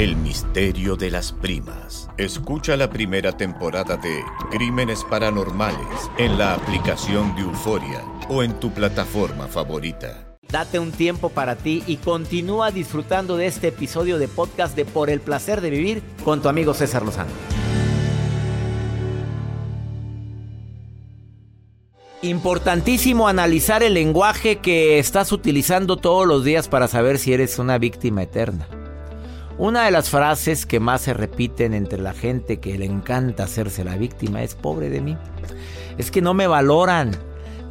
El misterio de las primas. Escucha la primera temporada de Crímenes Paranormales en la aplicación de Euforia o en tu plataforma favorita. Date un tiempo para ti y continúa disfrutando de este episodio de podcast de Por el placer de vivir con tu amigo César Lozano. Importantísimo analizar el lenguaje que estás utilizando todos los días para saber si eres una víctima eterna. Una de las frases que más se repiten entre la gente que le encanta hacerse la víctima es pobre de mí. Es que no me valoran.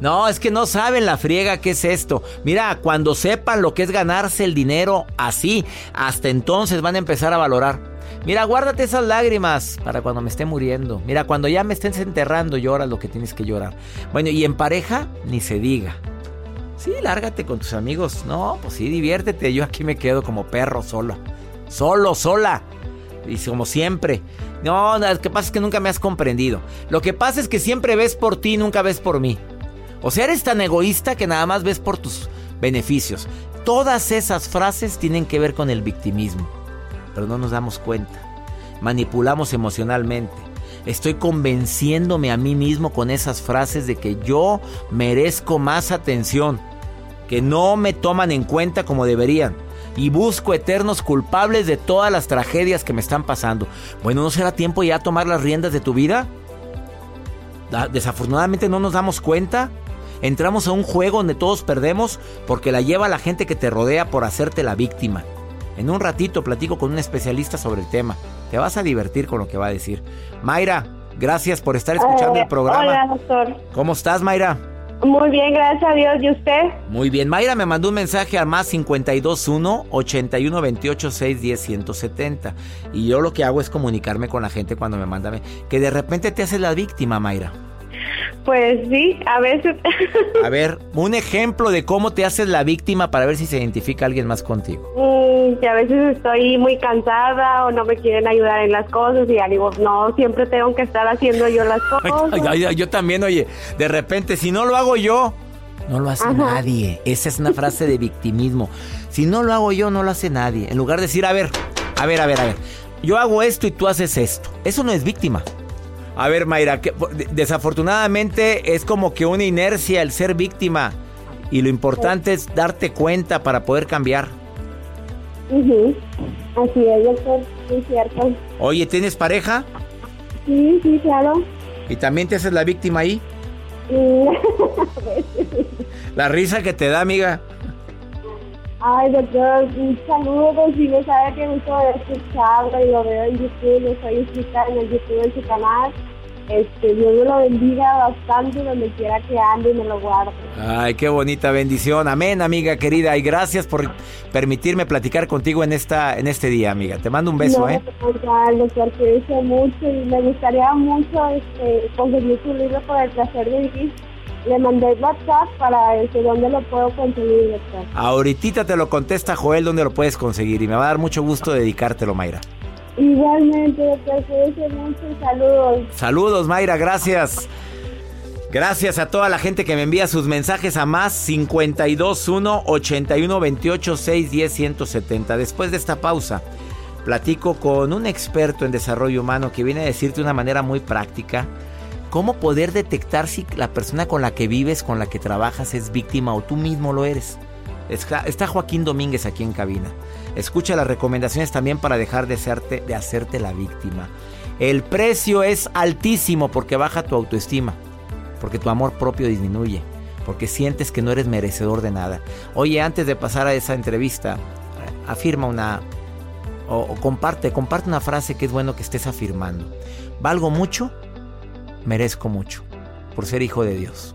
No, es que no saben la friega que es esto. Mira, cuando sepan lo que es ganarse el dinero así, hasta entonces van a empezar a valorar. Mira, guárdate esas lágrimas para cuando me esté muriendo. Mira, cuando ya me estés enterrando, llora lo que tienes que llorar. Bueno, y en pareja, ni se diga. Sí, lárgate con tus amigos. No, pues sí, diviértete. Yo aquí me quedo como perro solo. Solo, sola. Y como siempre. No, lo que pasa es que nunca me has comprendido. Lo que pasa es que siempre ves por ti, nunca ves por mí. O sea, eres tan egoísta que nada más ves por tus beneficios. Todas esas frases tienen que ver con el victimismo pero no nos damos cuenta. Manipulamos emocionalmente. Estoy convenciéndome a mí mismo con esas frases de que yo merezco más atención, que no me toman en cuenta como deberían. Y busco eternos culpables de todas las tragedias que me están pasando. Bueno, ¿no será tiempo ya tomar las riendas de tu vida? Desafortunadamente no nos damos cuenta. Entramos a un juego donde todos perdemos porque la lleva la gente que te rodea por hacerte la víctima. En un ratito platico con un especialista sobre el tema. Te vas a divertir con lo que va a decir. Mayra, gracias por estar escuchando el programa. Hola, doctor. ¿Cómo estás, Mayra? Muy bien, gracias a Dios. ¿Y usted? Muy bien. Mayra me mandó un mensaje al más 521 81 28 610 170. Y yo lo que hago es comunicarme con la gente cuando me manda que de repente te haces la víctima, Mayra. Pues sí, a veces. a ver, un ejemplo de cómo te haces la víctima para ver si se identifica alguien más contigo. Mm, que a veces estoy muy cansada o no me quieren ayudar en las cosas y ya digo, no, siempre tengo que estar haciendo yo las cosas. yo también, oye, de repente, si no lo hago yo, no lo hace nadie. Esa es una frase de victimismo. Si no lo hago yo, no lo hace nadie. En lugar de decir, a ver, a ver, a ver, a ver. Yo hago esto y tú haces esto. Eso no es víctima. A ver, Mayra, que, desafortunadamente es como que una inercia el ser víctima y lo importante es darte cuenta para poder cambiar. Así es, doctor, es cierto. Oye, ¿tienes pareja? Sí, sí, claro. ¿Y también te haces la víctima ahí? la risa que te da, amiga. Ay, doctor, un saludo, si no sabe que gusto escucharlo y lo veo en YouTube, lo estoy escuchando en el YouTube en su canal. Este, Dios me lo bendiga bastante donde quiera que ande y me lo guarde. Ay, qué bonita bendición. Amén, amiga querida. Y gracias por permitirme platicar contigo en esta en este día, amiga. Te mando un beso, no, ¿eh? Mucho y me gustaría mucho este, conseguir su libro por el placer de vivir. Le mandé WhatsApp para este, dónde lo puedo conseguir, doctor. Ahorita te lo contesta Joel dónde lo puedes conseguir y me va a dar mucho gusto dedicártelo, Mayra. Igualmente, doctor, saludos. Saludos, Mayra, gracias. Gracias a toda la gente que me envía sus mensajes a más 521 81 28 610 170. Después de esta pausa, platico con un experto en desarrollo humano que viene a decirte de una manera muy práctica cómo poder detectar si la persona con la que vives, con la que trabajas es víctima o tú mismo lo eres. Está Joaquín Domínguez aquí en cabina. Escucha las recomendaciones también para dejar de hacerte, de hacerte la víctima. El precio es altísimo porque baja tu autoestima porque tu amor propio disminuye, porque sientes que no eres merecedor de nada. Oye, antes de pasar a esa entrevista, afirma una o, comparte, comparte una frase que es bueno que estés afirmando. Valgo mucho, merezco mucho, por ser hijo de Dios.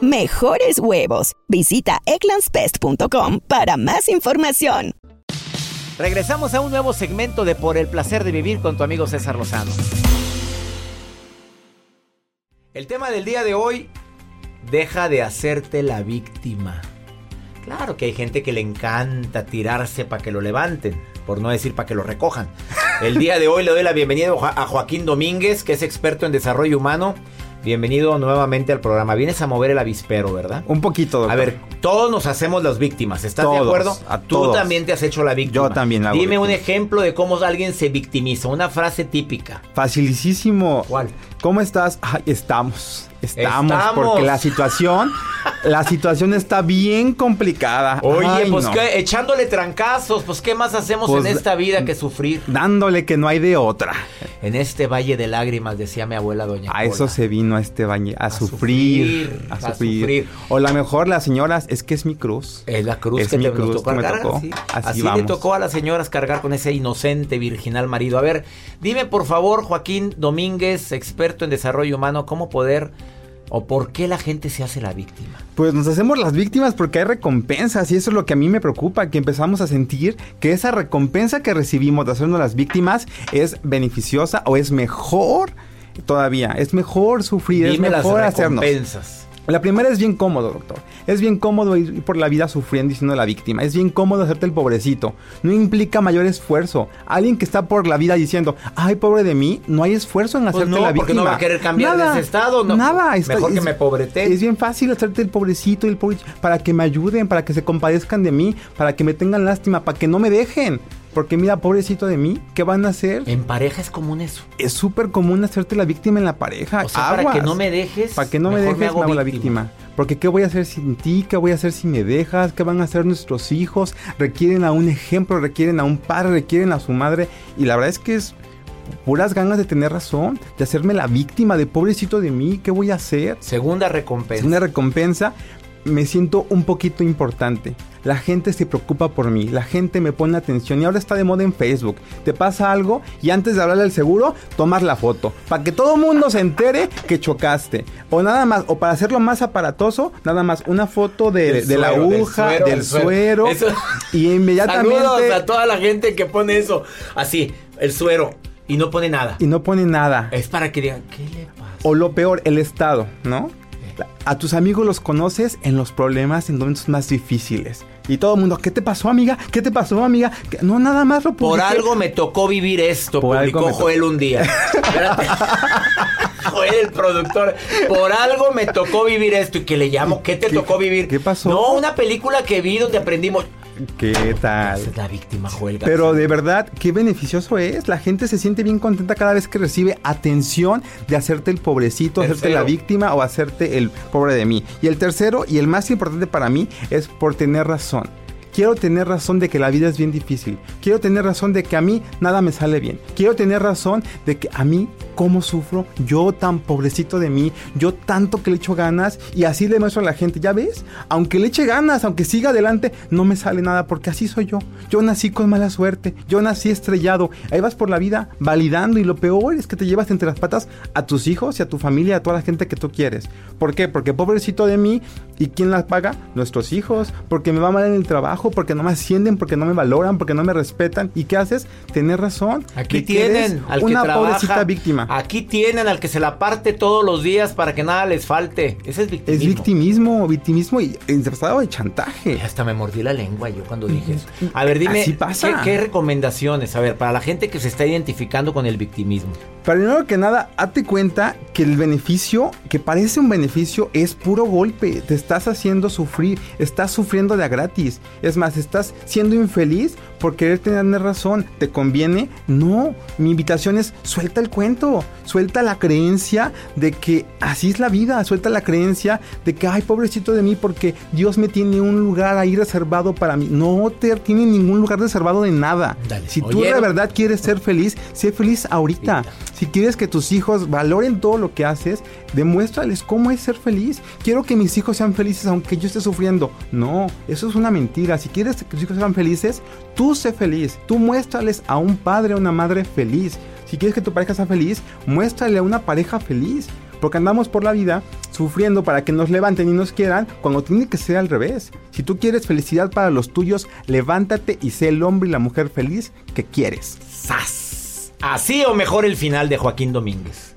mejores huevos. Visita eclanspest.com para más información. Regresamos a un nuevo segmento de Por el placer de vivir con tu amigo César Lozano. El tema del día de hoy, deja de hacerte la víctima. Claro que hay gente que le encanta tirarse para que lo levanten, por no decir para que lo recojan. El día de hoy le doy la bienvenida a Joaquín Domínguez, que es experto en desarrollo humano Bienvenido nuevamente al programa. Vienes a mover el avispero, ¿verdad? Un poquito, doctor. A ver, todos nos hacemos las víctimas. ¿Estás de acuerdo? A Tú también te has hecho la víctima. Yo también hago Dime un ejemplo de cómo alguien se victimiza. Una frase típica. Facilísimo. ¿Cuál? ¿Cómo estás? estamos. Estamos, porque la situación, la situación está bien complicada. Oye, pues que echándole trancazos, pues qué más hacemos en pues, esta vida que sufrir. Dándole que no hay de otra. En este valle de lágrimas, decía mi abuela doña. A eso se vino a este valle, a, sufrir, a, sufrir, O la mejor las señoras, es que es mi cruz. Es la cruz que te cruz tocó cargar, Así, le tocó a las señoras cargar con ese inocente, virginal marido. A ver, dime por favor, Joaquín Domínguez, experto en desarrollo humano, cómo poder ¿O por qué la gente se hace la víctima? Pues nos hacemos las víctimas porque hay recompensas y eso es lo que a mí me preocupa, que empezamos a sentir que esa recompensa que recibimos de hacernos las víctimas es beneficiosa o es mejor todavía, es mejor sufrir, es mejor las recompensas. La primera es bien cómodo, doctor. Es bien cómodo ir por la vida sufriendo y siendo la víctima. Es bien cómodo hacerte el pobrecito. No implica mayor esfuerzo. Alguien que está por la vida diciendo, ay, pobre de mí, no hay esfuerzo en pues hacerte la víctima. Porque no va a querer cambiar de ese estado. No, nada. Mejor que me pobrete. Es bien fácil hacerte el pobrecito y el pobre, para que me ayuden, para que se compadezcan de mí, para que me tengan lástima, para que no me dejen. Porque mira, pobrecito de mí, ¿qué van a hacer? En pareja es común eso. Es súper común hacerte la víctima en la pareja. O sea, para que no me dejes. Para que no me dejes, me hago, la víctima. Porque ¿qué voy a hacer sin ti? ¿Qué voy a hacer si me dejas? ¿Qué van a hacer nuestros hijos? Requieren a un ejemplo, requieren a un padre, requieren a su madre. Y la verdad es que es puras ganas de tener razón, de hacerme la víctima de pobrecito de mí, ¿qué voy a hacer? Segunda recompensa. Segunda recompensa, me siento un poquito importante. La gente se preocupa por mí, la gente me pone atención y ahora está de moda en Facebook. Te pasa algo y antes de hablarle al seguro, tomas la foto para que todo el mundo se entere que chocaste. O nada más, o para hacerlo más aparatoso, nada más una foto de, la aguja, del suero, y inmediatamente. Saludos a toda la gente que pone eso así, el suero. Y no pone nada. Y no pone nada. Es para que digan, ¿qué le pasa? O lo peor, el estado, ¿no? A tus amigos los conoces en los problemas, en momentos más difíciles. Y todo el mundo, ¿qué te pasó, amiga? ¿Qué te pasó, amiga? No, nada más lo Por algo me tocó vivir esto, Por publicó Joel un día. Joel, el productor. Por algo me tocó vivir esto. ¿Y que le llamo? ¿Qué te tocó vivir? ¿Qué pasó? No, una película que vi donde aprendimos. ¿Qué tal? Es la víctima, Joel Pero de verdad, qué beneficioso es. La gente se siente bien contenta cada vez que recibe atención de hacerte el pobrecito, hacerte la víctima o hacerte el pobre de mí. Y el tercero, y el más importante para mí, es por tener razón. Quiero tener razón de que la vida es bien difícil. Quiero tener razón de que a mí nada me sale bien. Quiero tener razón de que a mí cómo sufro, yo tan pobrecito de mí, yo tanto que le echo ganas y así le muestro a la gente, ¿ya ves? Aunque le eche ganas, aunque siga adelante, no me sale nada porque así soy yo. Yo nací con mala suerte, yo nací estrellado. Ahí vas por la vida validando y lo peor es que te llevas entre las patas a tus hijos y a tu familia, a toda la gente que tú quieres. ¿Por qué? Porque pobrecito de mí y quién las paga? Nuestros hijos, porque me va mal en el trabajo, porque no me ascienden, porque no me valoran, porque no me respetan. ¿Y qué haces? Tener razón. Aquí tienen al una pobrecita víctima. Aquí tienen al que se la parte todos los días para que nada les falte. Ese es victimismo. Es victimismo, victimismo y estado de chantaje. Hasta me mordí la lengua yo cuando dije eso. A ver, dime, ¿qué, recomendaciones? A ver, para la gente que se está identificando con el victimismo. Primero que nada, hazte cuenta que el beneficio, que parece un beneficio, es puro golpe. Te estás haciendo sufrir, estás sufriendo de a gratis. Es más, estás siendo infeliz por querer tener razón. ¿Te conviene? No. Mi invitación es suelta el cuento, suelta la creencia de que así es la vida, suelta la creencia de que, ay, pobrecito de mí, porque Dios me tiene un lugar ahí reservado para mí. No te tiene ningún lugar reservado de nada. Si tú de verdad quieres ser feliz, sé feliz ahorita. Si quieres que tus hijos valoren todo lo que haces, demuéstrales cómo es ser feliz. Quiero que mis hijos sean felices aunque yo esté sufriendo. No, eso es una mentira. Si quieres que tus hijos sean felices, tú sé feliz. Tú muéstrales a un padre o una madre feliz. Si quieres que tu pareja sea feliz, muéstrale a una pareja feliz. Porque andamos por la vida sufriendo para que nos levanten y nos quieran cuando tiene que ser al revés. Si tú quieres felicidad para los tuyos, levántate y sé el hombre y la mujer feliz que quieres. ¡Sas! Así o mejor el final de Joaquín Domínguez.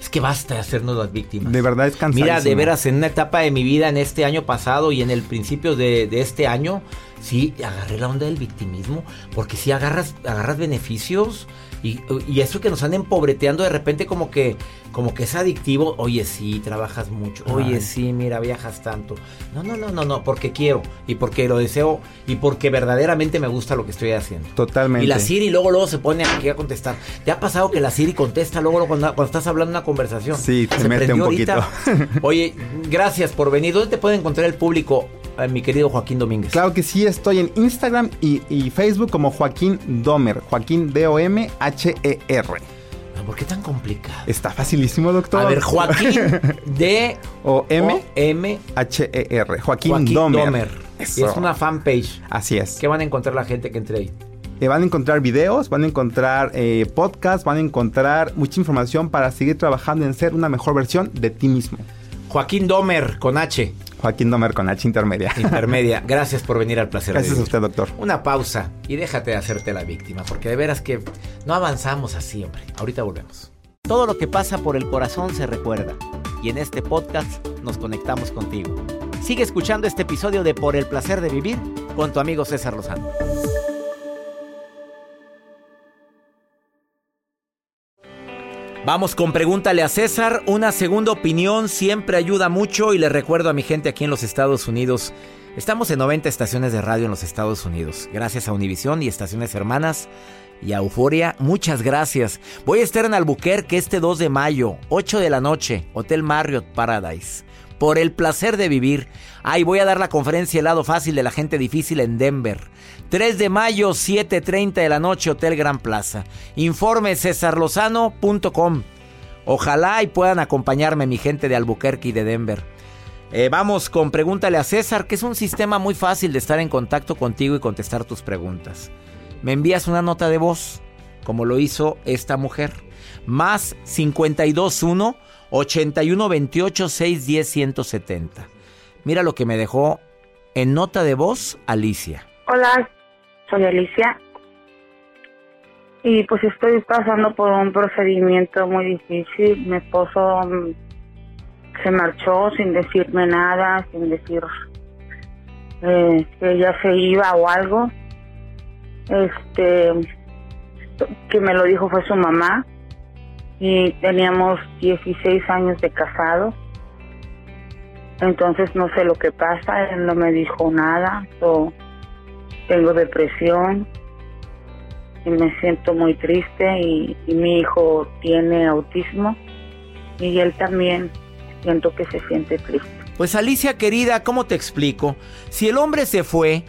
Es que basta de hacernos las víctimas. De verdad es cansado. Mira, de veras, en una etapa de mi vida, en este año pasado y en el principio de, de este año, sí, agarré la onda del victimismo, porque si agarras, agarras beneficios y, eso que nos andan empobreteando de repente como que, como que es adictivo. Oye, sí, trabajas mucho. Oye, sí, mira, viajas tanto. No, no, no, no, no, porque quiero y porque lo deseo y porque verdaderamente me gusta lo que estoy haciendo. Totalmente. Y la Siri luego, luego se pone aquí a contestar. ¿Te ha pasado que la Siri contesta luego, cuando, cuando estás hablando una conversación? Sí, se mete un poquito. Oye, gracias por venir. ¿Dónde te puede encontrar el público? Mi querido Joaquín Domínguez. Claro que sí, estoy en Instagram y, Facebook como Joaquín Domer, Joaquín D-O-M-H-E-R. ¿Por qué tan complicado? Está facilísimo, doctor. A ver, Joaquín D o M M H E R. Joaquín, Domer. Es una fanpage. Así es. ¿Qué van a encontrar la gente que entre ahí? Eh, van a encontrar videos, van a encontrar eh, podcasts, van a encontrar mucha información para seguir trabajando en ser una mejor versión de ti mismo. Joaquín Domer con H. Joaquín Domer con H intermedia. Intermedia. Gracias por venir al placer. Gracias a usted, doctor. Una pausa y déjate de hacerte la víctima, porque de veras que no avanzamos así, hombre. Ahorita volvemos. Todo lo que pasa por el corazón se recuerda. Y en este podcast nos conectamos contigo. Sigue escuchando este episodio de Por el placer de vivir con tu amigo César Lozano. Vamos con pregúntale a César. Una segunda opinión siempre ayuda mucho y le recuerdo a mi gente aquí en los Estados Unidos. Estamos en 90 estaciones de radio en los Estados Unidos. Gracias a Univisión y estaciones hermanas y a Euforia. Muchas gracias. Voy a estar en Albuquerque este 2 de mayo, 8 de la noche, Hotel Marriott Paradise. Por el placer de vivir. Ahí voy a dar la conferencia El lado fácil de la gente difícil en Denver. 3 de mayo, 7.30 de la noche, Hotel Gran Plaza. Informe cesarlozano.com. Ojalá y puedan acompañarme mi gente de Albuquerque y de Denver. Eh, vamos con Pregúntale a César, que es un sistema muy fácil de estar en contacto contigo y contestar tus preguntas. Me envías una nota de voz, como lo hizo esta mujer. Más 521 8128 610 170. Mira lo que me dejó en nota de voz Alicia. Hola, soy Alicia. Y pues estoy pasando por un procedimiento muy difícil. Mi esposo mm, se marchó sin decirme nada, sin decir eh, que ya se iba o algo. Este, que me lo dijo fue su mamá. Y teníamos 16 años de casado. Entonces no sé lo que pasa, él no me dijo nada tengo depresión y me siento muy triste y, mi hijo tiene autismo y él también siento que se siente triste. Pues Alicia querida, ¿cómo te explico? Si el hombre se fue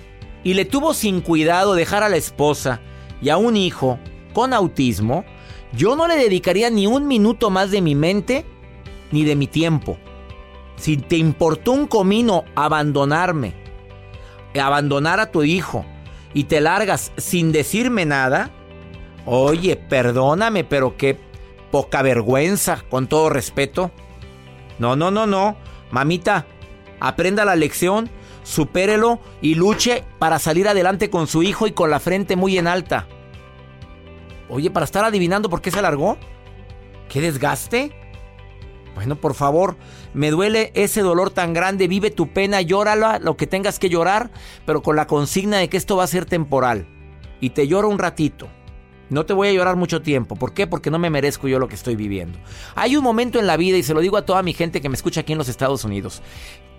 y le tuvo sin cuidado dejar a la esposa y a un hijo con autismo, yo no le dedicaría ni un minuto más de mi mente ni de mi tiempo. Si te importó un comino abandonarme, abandonar a tu hijo y te largas sin decirme nada, oye, perdóname, pero qué poca vergüenza, con todo respeto. No, no, no, no. Mamita, aprenda la lección, supérelo y luche para salir adelante con su hijo y con la frente muy en alta. Oye, para estar adivinando por qué se alargó. ¿Qué desgaste? Bueno, por favor, me duele ese dolor tan grande. Vive tu pena, llórala, lo que tengas que llorar, pero con la consigna de que esto va a ser temporal. Y te lloro un ratito. No te voy a llorar mucho tiempo. ¿Por qué? Porque no me merezco yo lo que estoy viviendo. Hay un momento en la vida, y se lo digo a toda mi gente que me escucha aquí en los Estados Unidos,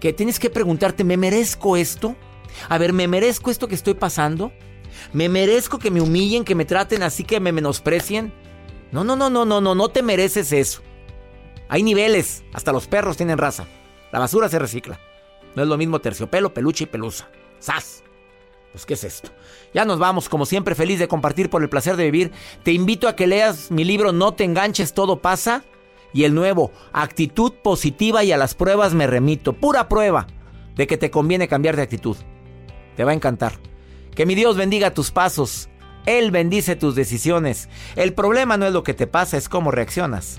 que tienes que preguntarte, ¿me merezco esto? A ver, ¿me merezco esto que estoy pasando? ¿Me merezco que me humillen, que me traten así, que me menosprecien? No, no, no, no, no, no, no te mereces eso. Hay niveles, hasta los perros tienen raza. La basura se recicla. No es lo mismo terciopelo, peluche y pelusa. ¡Sas! Pues, ¿qué es esto? Ya nos vamos, como siempre, feliz de compartir por el placer de vivir. Te invito a que leas mi libro No te enganches, todo pasa. Y el nuevo, Actitud positiva y a las pruebas me remito. Pura prueba de que te conviene cambiar de actitud. Te va a encantar. Que mi Dios bendiga tus pasos. Él bendice tus decisiones. El problema no es lo que te pasa, es cómo reaccionas